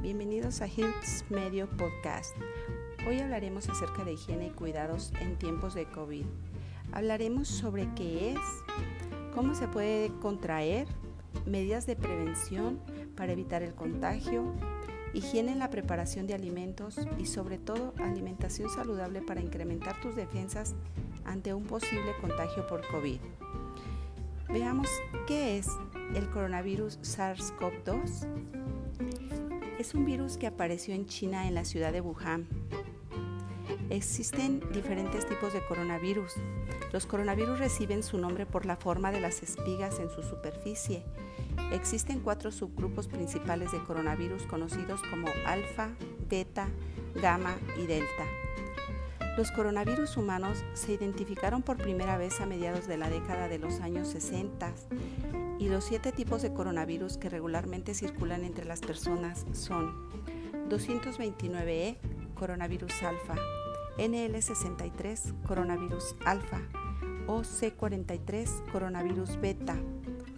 Bienvenidos a Hills Medio Podcast. Hoy hablaremos acerca de higiene y cuidados en tiempos de COVID. Hablaremos sobre qué es, cómo se puede contraer, medidas de prevención para evitar el contagio, higiene en la preparación de alimentos y sobre todo alimentación saludable para incrementar tus defensas ante un posible contagio por COVID. Veamos qué es el coronavirus SARS-CoV-2. Es un virus que apareció en China en la ciudad de Wuhan. Existen diferentes tipos de coronavirus. Los coronavirus reciben su nombre por la forma de las espigas en su superficie. Existen cuatro subgrupos principales de coronavirus conocidos como alfa, beta, gamma y delta. Los coronavirus humanos se identificaron por primera vez a mediados de la década de los años 60 y los siete tipos de coronavirus que regularmente circulan entre las personas son 229E, coronavirus alfa, NL63, coronavirus alfa, OC43, coronavirus beta,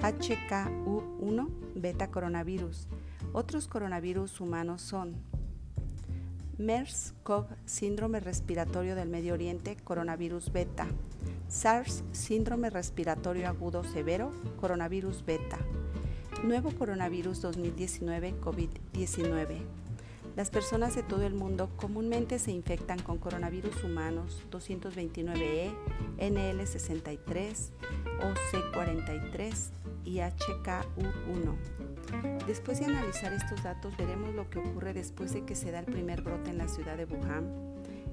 HKU1, beta coronavirus. Otros coronavirus humanos son MERS-CoV, síndrome respiratorio del Medio Oriente, coronavirus beta. SARS, síndrome respiratorio agudo severo, coronavirus beta. Nuevo coronavirus 2019, COVID-19. Las personas de todo el mundo comúnmente se infectan con coronavirus humanos 229E, NL63, OC43 y HKU1. Después de analizar estos datos, veremos lo que ocurre después de que se da el primer brote en la ciudad de Wuhan.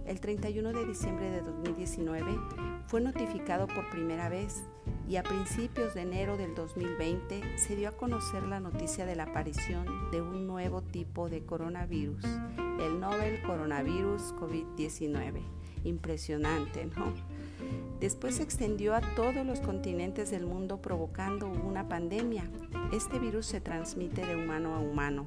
El 31 de diciembre de 2019 fue notificado por primera vez y a principios de enero del 2020 se dio a conocer la noticia de la aparición de un nuevo tipo de coronavirus, el novel coronavirus COVID-19. Impresionante, ¿no? Después se extendió a todos los continentes del mundo provocando una pandemia. Este virus se transmite de humano a humano.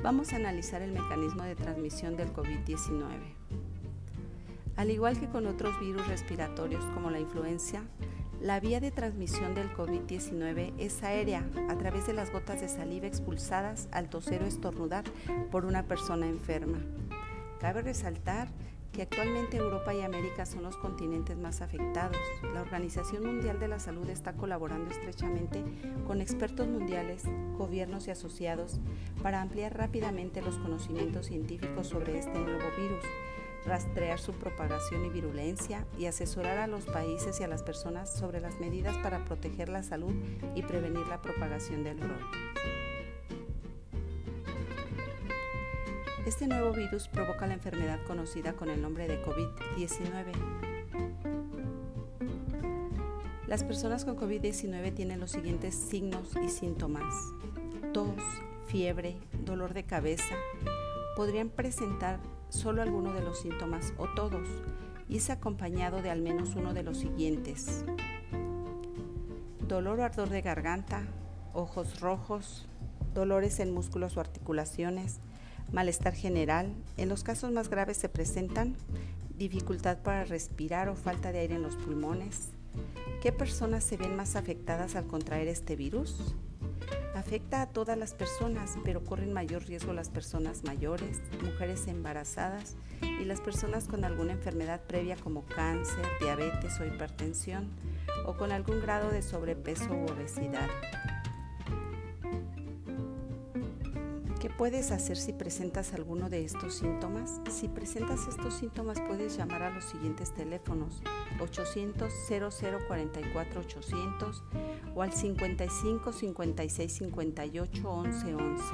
Vamos a analizar el mecanismo de transmisión del COVID-19. Al igual que con otros virus respiratorios como la influencia, la vía de transmisión del COVID-19 es aérea a través de las gotas de saliva expulsadas al toser o estornudar por una persona enferma. Cabe resaltar que actualmente Europa y América son los continentes más afectados. La Organización Mundial de la Salud está colaborando estrechamente con expertos mundiales, gobiernos y asociados para ampliar rápidamente los conocimientos científicos sobre este nuevo virus, rastrear su propagación y virulencia y asesorar a los países y a las personas sobre las medidas para proteger la salud y prevenir la propagación del brote. Este nuevo virus provoca la enfermedad conocida con el nombre de COVID-19. Las personas con COVID-19 tienen los siguientes signos y síntomas. Tos, fiebre, dolor de cabeza. Podrían presentar solo alguno de los síntomas o todos y es acompañado de al menos uno de los siguientes. Dolor o ardor de garganta, ojos rojos, dolores en músculos o articulaciones, malestar general. En los casos más graves se presentan dificultad para respirar o falta de aire en los pulmones. ¿Qué personas se ven más afectadas al contraer este virus? Afecta a todas las personas, pero corren mayor riesgo las personas mayores, mujeres embarazadas y las personas con alguna enfermedad previa como cáncer, diabetes o hipertensión o con algún grado de sobrepeso u obesidad. Puedes hacer si presentas alguno de estos síntomas? Si presentas estos síntomas puedes llamar a los siguientes teléfonos 800 0044 800 o al 55 56 58 11 11.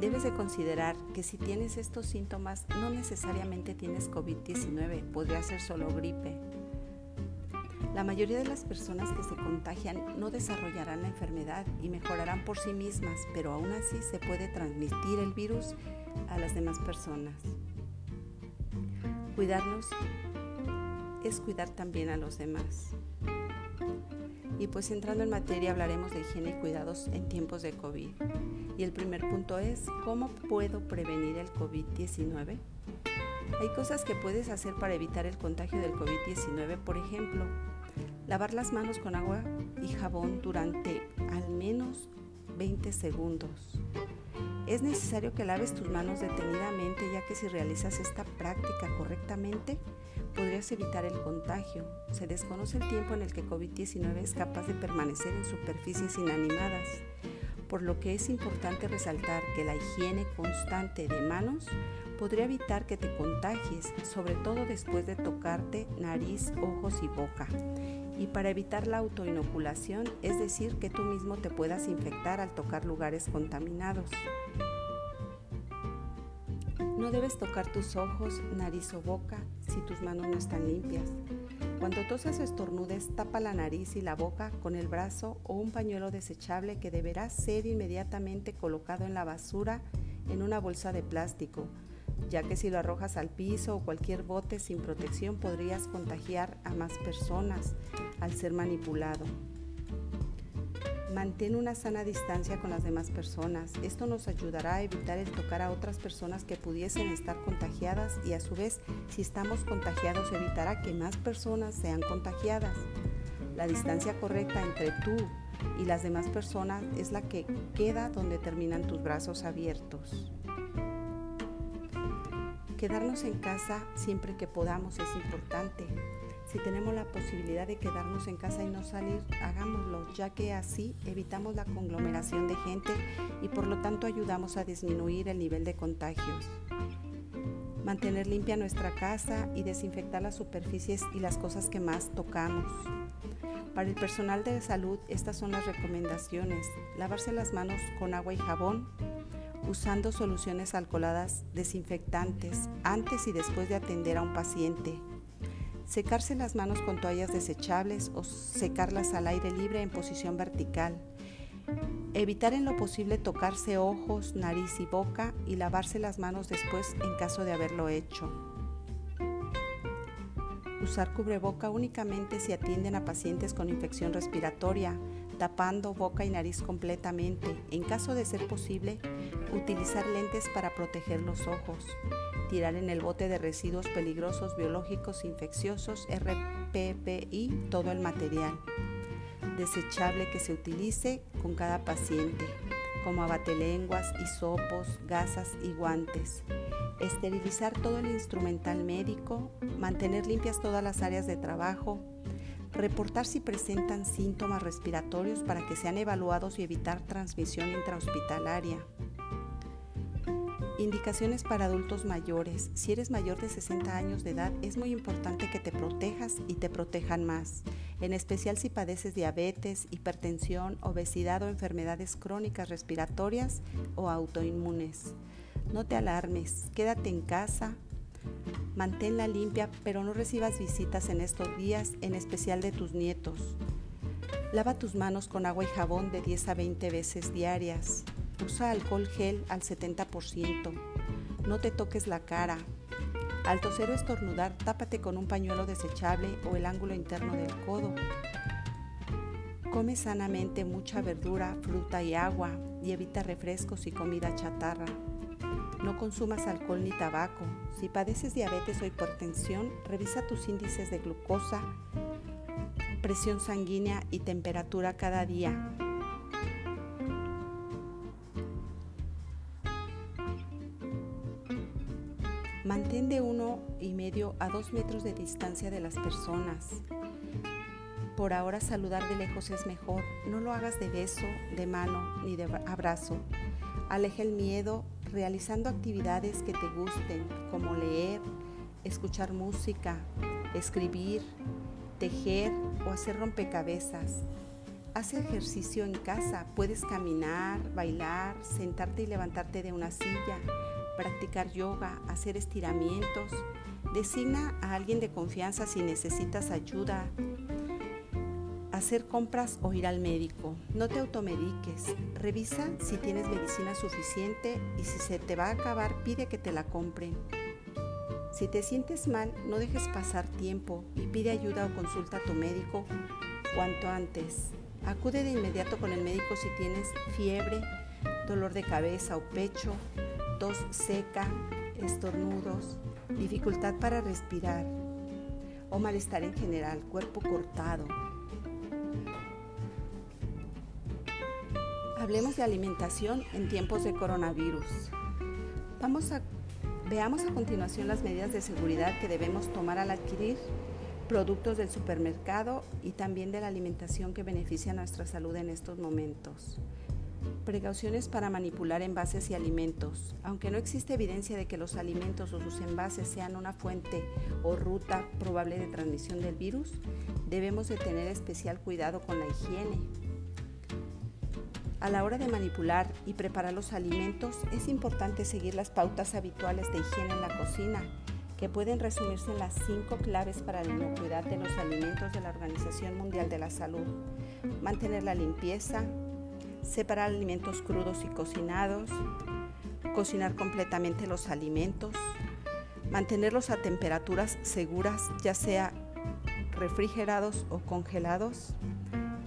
Debes de considerar que si tienes estos síntomas no necesariamente tienes COVID-19, podría ser solo gripe. La mayoría de las personas que se contagian no desarrollarán la enfermedad y mejorarán por sí mismas, pero aún así se puede transmitir el virus a las demás personas. Cuidarnos es cuidar también a los demás. Y pues entrando en materia hablaremos de higiene y cuidados en tiempos de COVID. Y el primer punto es, ¿cómo puedo prevenir el COVID-19? Hay cosas que puedes hacer para evitar el contagio del COVID-19, por ejemplo, Lavar las manos con agua y jabón durante al menos 20 segundos. Es necesario que laves tus manos detenidamente ya que si realizas esta práctica correctamente podrías evitar el contagio. Se desconoce el tiempo en el que COVID-19 es capaz de permanecer en superficies inanimadas, por lo que es importante resaltar que la higiene constante de manos podría evitar que te contagies, sobre todo después de tocarte nariz, ojos y boca. Y para evitar la autoinoculación, es decir, que tú mismo te puedas infectar al tocar lugares contaminados. No debes tocar tus ojos, nariz o boca si tus manos no están limpias. Cuando tosas o estornudes, tapa la nariz y la boca con el brazo o un pañuelo desechable que deberá ser inmediatamente colocado en la basura en una bolsa de plástico, ya que si lo arrojas al piso o cualquier bote sin protección podrías contagiar a más personas al ser manipulado. Mantén una sana distancia con las demás personas. Esto nos ayudará a evitar el tocar a otras personas que pudiesen estar contagiadas y a su vez, si estamos contagiados, evitará que más personas sean contagiadas. La distancia correcta entre tú y las demás personas es la que queda donde terminan tus brazos abiertos. Quedarnos en casa siempre que podamos es importante. Si tenemos la posibilidad de quedarnos en casa y no salir, hagámoslo, ya que así evitamos la conglomeración de gente y por lo tanto ayudamos a disminuir el nivel de contagios. Mantener limpia nuestra casa y desinfectar las superficies y las cosas que más tocamos. Para el personal de salud, estas son las recomendaciones. Lavarse las manos con agua y jabón, usando soluciones alcoholadas desinfectantes antes y después de atender a un paciente Secarse las manos con toallas desechables o secarlas al aire libre en posición vertical. Evitar en lo posible tocarse ojos, nariz y boca y lavarse las manos después en caso de haberlo hecho. Usar cubreboca únicamente si atienden a pacientes con infección respiratoria, tapando boca y nariz completamente. En caso de ser posible, utilizar lentes para proteger los ojos tirar en el bote de residuos peligrosos biológicos infecciosos RPPI todo el material desechable que se utilice con cada paciente, como abatelenguas, hisopos, gasas y guantes. Esterilizar todo el instrumental médico, mantener limpias todas las áreas de trabajo, reportar si presentan síntomas respiratorios para que sean evaluados y evitar transmisión intrahospitalaria Indicaciones para adultos mayores. Si eres mayor de 60 años de edad, es muy importante que te protejas y te protejan más, en especial si padeces diabetes, hipertensión, obesidad o enfermedades crónicas respiratorias o autoinmunes. No te alarmes, quédate en casa, manténla limpia, pero no recibas visitas en estos días, en especial de tus nietos. Lava tus manos con agua y jabón de 10 a 20 veces diarias. Usa alcohol gel al 70%. No te toques la cara. Al toser o estornudar, tápate con un pañuelo desechable o el ángulo interno del codo. Come sanamente mucha verdura, fruta y agua y evita refrescos y comida chatarra. No consumas alcohol ni tabaco. Si padeces diabetes o hipertensión, revisa tus índices de glucosa, presión sanguínea y temperatura cada día. Mantén de uno y medio a dos metros de distancia de las personas. Por ahora saludar de lejos es mejor. No lo hagas de beso, de mano ni de abrazo. Aleja el miedo realizando actividades que te gusten, como leer, escuchar música, escribir, tejer o hacer rompecabezas. Haz ejercicio en casa. Puedes caminar, bailar, sentarte y levantarte de una silla practicar yoga, hacer estiramientos. Designa a alguien de confianza si necesitas ayuda, hacer compras o ir al médico. No te automediques. Revisa si tienes medicina suficiente y si se te va a acabar, pide que te la compren. Si te sientes mal, no dejes pasar tiempo y pide ayuda o consulta a tu médico cuanto antes. Acude de inmediato con el médico si tienes fiebre, dolor de cabeza o pecho, tos seca, estornudos, dificultad para respirar o malestar en general, cuerpo cortado. Hablemos de alimentación en tiempos de coronavirus. Vamos a, veamos a continuación las medidas de seguridad que debemos tomar al adquirir productos del supermercado y también de la alimentación que beneficia nuestra salud en estos momentos. Precauciones para manipular envases y alimentos. Aunque no existe evidencia de que los alimentos o sus envases sean una fuente o ruta probable de transmisión del virus, debemos de tener especial cuidado con la higiene. A la hora de manipular y preparar los alimentos es importante seguir las pautas habituales de higiene en la cocina, que pueden resumirse en las cinco claves para la inocuidad de los alimentos de la Organización Mundial de la Salud. Mantener la limpieza, separar alimentos crudos y cocinados, cocinar completamente los alimentos, mantenerlos a temperaturas seguras, ya sea refrigerados o congelados,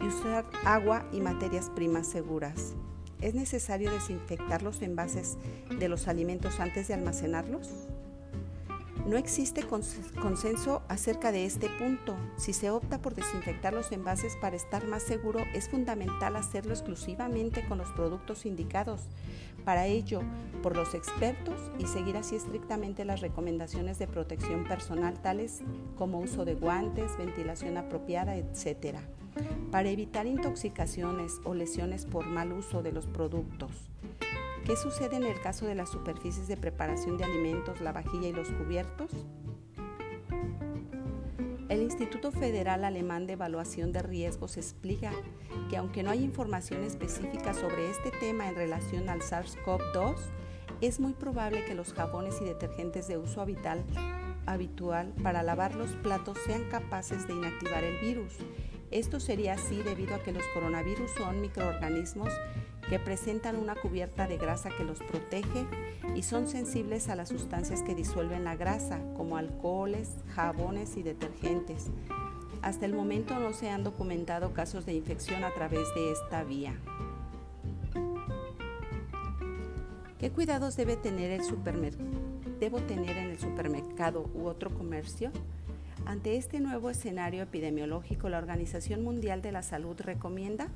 usar agua y materias primas seguras. ¿Es necesario desinfectar los envases de los alimentos antes de almacenarlos? No existe consenso acerca de este punto. Si se opta por desinfectar los envases para estar más seguro, es fundamental hacerlo exclusivamente con los productos indicados. Para ello, por los expertos y seguir así estrictamente las recomendaciones de protección personal tales como uso de guantes, ventilación apropiada, etc. Para evitar intoxicaciones o lesiones por mal uso de los productos. ¿Qué sucede en el caso de las superficies de preparación de alimentos, la vajilla y los cubiertos? El Instituto Federal Alemán de Evaluación de Riesgos explica que aunque no hay información específica sobre este tema en relación al SARS-CoV-2, es muy probable que los jabones y detergentes de uso habitual, para lavar los platos sean capaces de inactivar el virus. Esto sería así debido a que los coronavirus son microorganismos que presentan una cubierta de grasa que los protege y son sensibles a las sustancias que disuelven la grasa, como alcoholes, jabones y detergentes. Hasta el momento no se han documentado casos de infección a través de esta vía. ¿Qué cuidados debe tener el debo tener en el supermercado u otro comercio? Ante este nuevo escenario epidemiológico, la Organización Mundial de la Salud recomienda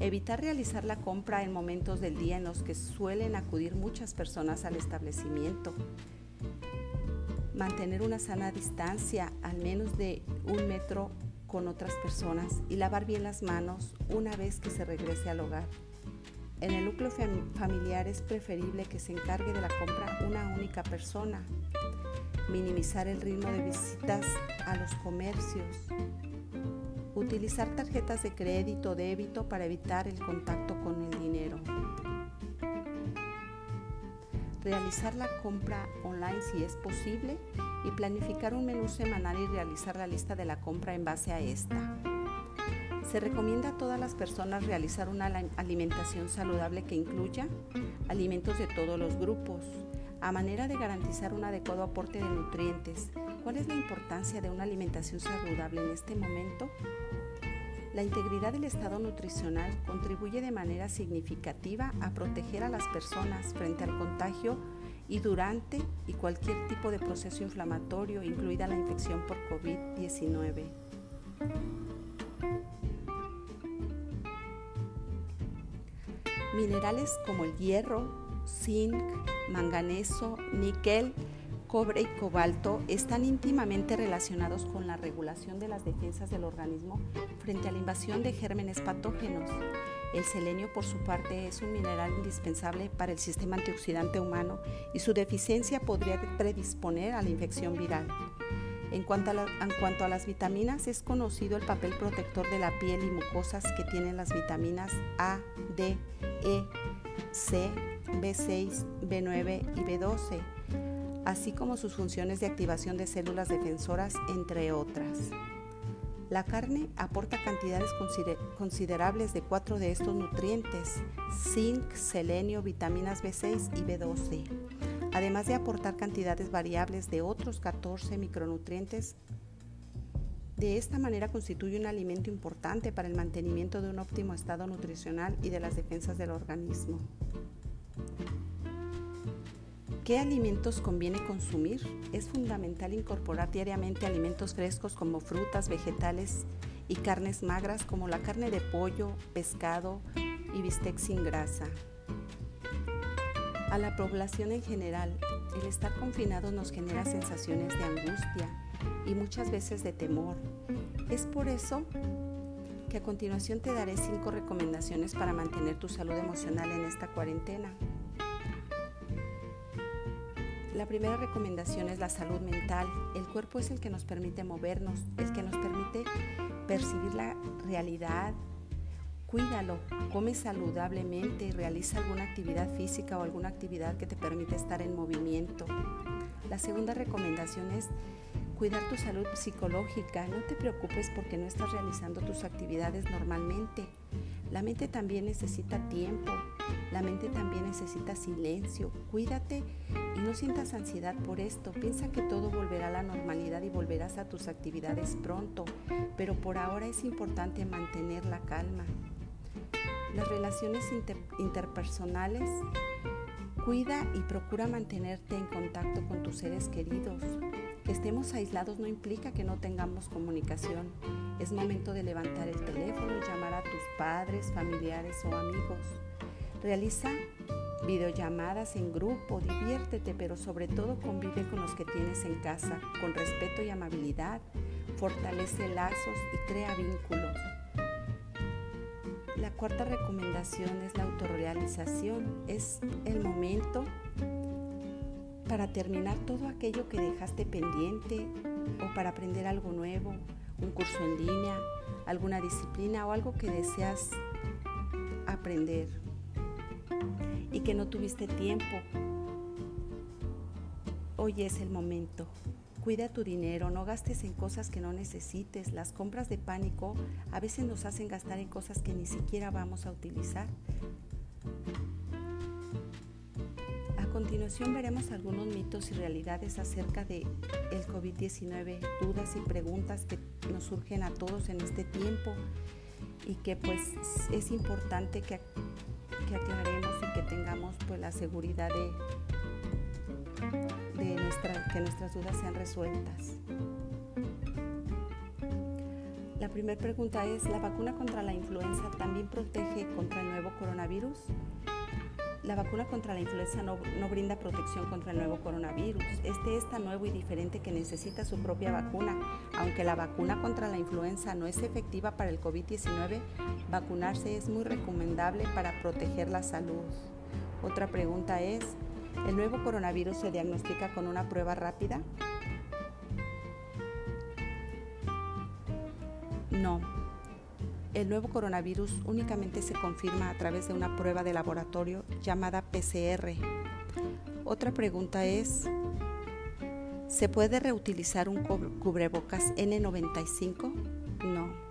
Evitar realizar la compra en momentos del día en los que suelen acudir muchas personas al establecimiento. Mantener una sana distancia, al menos de un metro con otras personas y lavar bien las manos una vez que se regrese al hogar. En el núcleo familiar es preferible que se encargue de la compra una única persona. Minimizar el ritmo de visitas a los comercios. Utilizar tarjetas de crédito o débito para evitar el contacto con el dinero. Realizar la compra online si es posible y planificar un menú semanal y realizar la lista de la compra en base a esta. Se recomienda a todas las personas realizar una alimentación saludable que incluya alimentos de todos los grupos, a manera de garantizar un adecuado aporte de nutrientes. ¿Cuál es la importancia de una alimentación saludable en este momento? La integridad del estado nutricional contribuye de manera significativa a proteger a las personas frente al contagio y durante y cualquier tipo de proceso inflamatorio, incluida la infección por COVID-19. Minerales como el hierro, zinc, manganeso, níquel, cobre y cobalto están íntimamente relacionados con la regulación de las defensas del organismo frente a la invasión de gérmenes patógenos. El selenio, por su parte, es un mineral indispensable para el sistema antioxidante humano y su deficiencia podría predisponer a la infección viral. En cuanto, a en cuanto a las vitaminas, es conocido el papel protector de la piel y mucosas que tienen las vitaminas A, D, E, C, B6, B9 y B12 así como sus funciones de activación de células defensoras, entre otras. La carne aporta cantidades considerables de cuatro de estos nutrientes, zinc, selenio, vitaminas B6 y B12, además de aportar cantidades variables de otros 14 micronutrientes. De esta manera constituye un alimento importante para el mantenimiento de un óptimo estado nutricional y de las defensas del organismo. ¿Qué alimentos conviene consumir? Es fundamental incorporar diariamente alimentos frescos como frutas, vegetales y carnes magras como la carne de pollo, pescado, y bistec sin grasa. A la población en general, el estar confinado nos genera sensaciones de angustia y muchas veces de temor. Es por eso que a continuación te daré cinco recomendaciones para mantener tu salud emocional en esta cuarentena. La primera recomendación es la salud mental. El cuerpo es el que nos permite movernos, el que nos permite percibir la realidad. Cuídalo, come saludablemente realiza alguna actividad física o alguna actividad que te permite estar en movimiento. La segunda recomendación es Cuidar tu salud psicológica. No te preocupes porque no estás realizando tus actividades normalmente. La mente también necesita tiempo. La mente también necesita silencio. Cuídate y no sientas ansiedad por esto. Piensa que todo volverá a la normalidad y volverás a tus actividades pronto. Pero por ahora es importante mantener la calma. Las relaciones interpersonales. Cuida y procura mantenerte en contacto con tus seres queridos. Que estemos aislados no implica que no tengamos comunicación. Es momento de levantar el teléfono y llamar a tus padres, familiares o amigos. Realiza videollamadas en grupo, diviértete, pero sobre todo convive con los que tienes en casa, con respeto y amabilidad. Fortalece lazos y crea vínculos. La cuarta recomendación es la autorrealización. Es el momento para terminar todo aquello que dejaste pendiente o para aprender algo nuevo, un curso en línea, alguna disciplina o algo que deseas aprender y que no tuviste tiempo. Hoy es el momento. Cuida tu dinero, no gastes en cosas que no necesites. Las compras de pánico a veces nos hacen gastar en cosas que ni siquiera vamos a utilizar. continuación veremos algunos mitos y realidades acerca de el COVID-19, dudas y preguntas que nos surgen a todos en este tiempo y que pues es importante que, que aclaremos y que tengamos pues la seguridad de, de nuestra, que nuestras dudas sean resueltas. La primera pregunta es, ¿la vacuna contra la influenza también protege contra el nuevo coronavirus? La vacuna contra la influenza no, brinda protección contra el nuevo coronavirus. Este es tan nuevo y diferente que necesita su propia vacuna. Aunque la vacuna contra la influenza no es efectiva para el COVID-19, vacunarse es muy recomendable para proteger la salud. Otra pregunta es, ¿el nuevo coronavirus se diagnostica con una prueba rápida? No, el nuevo coronavirus únicamente se confirma a través de una prueba de laboratorio llamada PCR. Otra pregunta es, ¿se puede reutilizar un cubrebocas N95? No.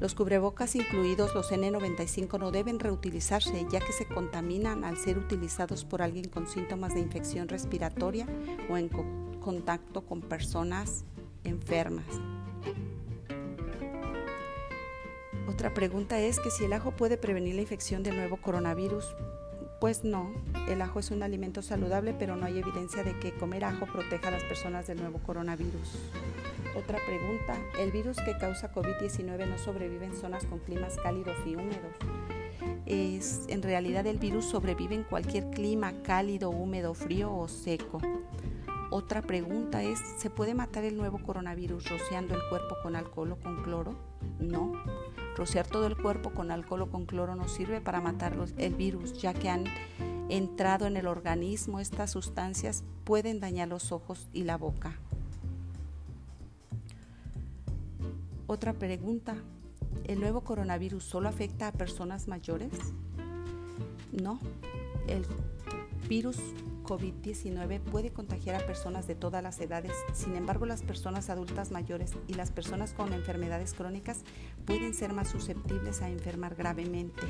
Los cubrebocas, incluidos los N95, no deben reutilizarse ya que se contaminan al ser utilizados por alguien con síntomas de infección respiratoria o en contacto con personas enfermas. Otra pregunta es que si el ajo puede prevenir la infección del nuevo coronavirus. Pues no, el ajo es un alimento saludable, pero no hay evidencia de que comer ajo proteja a las personas del nuevo coronavirus. Otra pregunta, ¿el virus que causa COVID-19 no sobrevive en zonas con climas cálidos y húmedos? Es, en realidad el virus sobrevive en cualquier clima cálido, húmedo, frío o seco. Otra pregunta es, ¿se puede matar el nuevo coronavirus rociando el cuerpo con alcohol o con cloro? No. Rociar todo el cuerpo con alcohol o con cloro no sirve para matar el virus, ya que han entrado en el organismo estas sustancias pueden dañar los ojos y la boca. Otra pregunta, ¿el nuevo coronavirus solo afecta a personas mayores? No, el virus COVID-19 puede contagiar a personas de todas las edades. Sin embargo, las personas adultas mayores y las personas con enfermedades crónicas pueden ser más susceptibles a enfermar gravemente.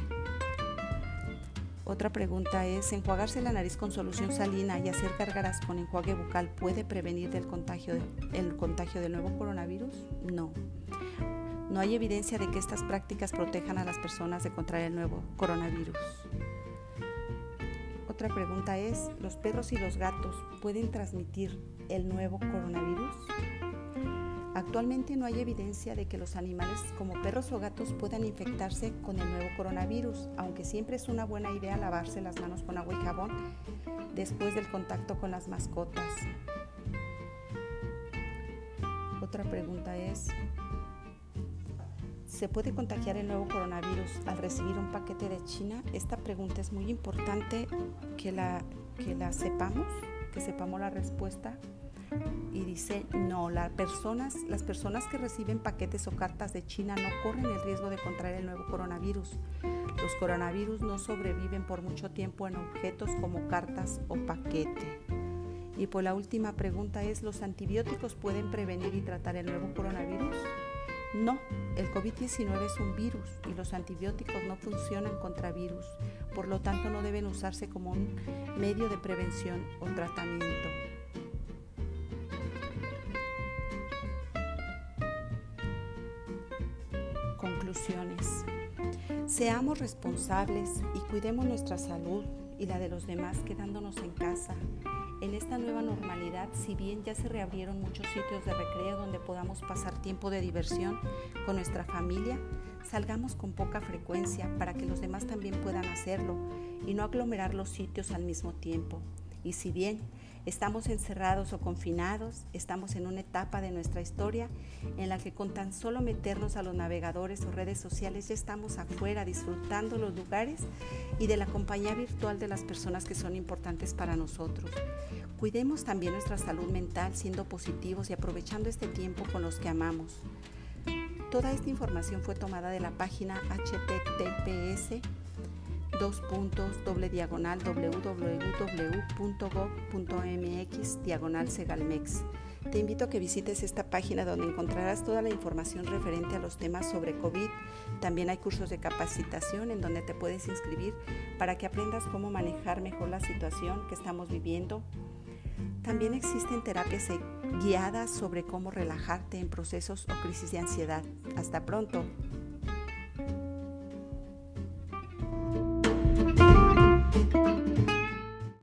Otra pregunta es, ¿enjuagarse la nariz con solución salina y hacer gárgaras con enjuague bucal puede prevenir el contagio del nuevo coronavirus? No. No hay evidencia de que estas prácticas protejan a las personas de contraer el nuevo coronavirus. Otra pregunta es, ¿los perros y los gatos pueden transmitir el nuevo coronavirus? Actualmente no hay evidencia de que los animales como perros o gatos puedan infectarse con el nuevo coronavirus, aunque siempre es una buena idea lavarse las manos con agua y jabón después del contacto con las mascotas. Otra pregunta es, ¿se puede contagiar el nuevo coronavirus al recibir un paquete de China? Esta pregunta es muy importante que la, que la sepamos, que sepamos la respuesta y dice, no, las personas, las personas que reciben paquetes o cartas de China no corren el riesgo de contraer el nuevo coronavirus. Los coronavirus no sobreviven por mucho tiempo en objetos como cartas o paquete. Y pues la última pregunta es, ¿los antibióticos pueden prevenir y tratar el nuevo coronavirus? No, el COVID-19 es un virus y los antibióticos no funcionan contra virus, por lo tanto no deben usarse como un medio de prevención o tratamiento. Conclusiones. Seamos responsables y cuidemos nuestra salud y la de los demás quedándonos en casa. En esta nueva normalidad, si bien ya se reabrieron muchos sitios de recreo donde podamos pasar tiempo de diversión con nuestra familia, salgamos con poca frecuencia para que los demás también puedan hacerlo y no aglomerar los sitios al mismo tiempo. Y si bien Estamos encerrados o confinados, estamos en una etapa de nuestra historia en la que con tan solo meternos a los navegadores o redes sociales ya estamos afuera disfrutando los lugares y de la compañía virtual de las personas que son importantes para nosotros. Cuidemos también nuestra salud mental siendo positivos y aprovechando este tiempo con los que amamos. Toda esta información fue tomada de la página https dos puntos doble diagonal www.gov.mx diagonal segalmex. Te invito a que visites esta página donde encontrarás toda la información referente a los temas sobre COVID. También hay cursos de capacitación en donde te puedes inscribir para que aprendas cómo manejar mejor la situación que estamos viviendo. También existen terapias guiadas sobre cómo relajarte en procesos o crisis de ansiedad. Hasta pronto.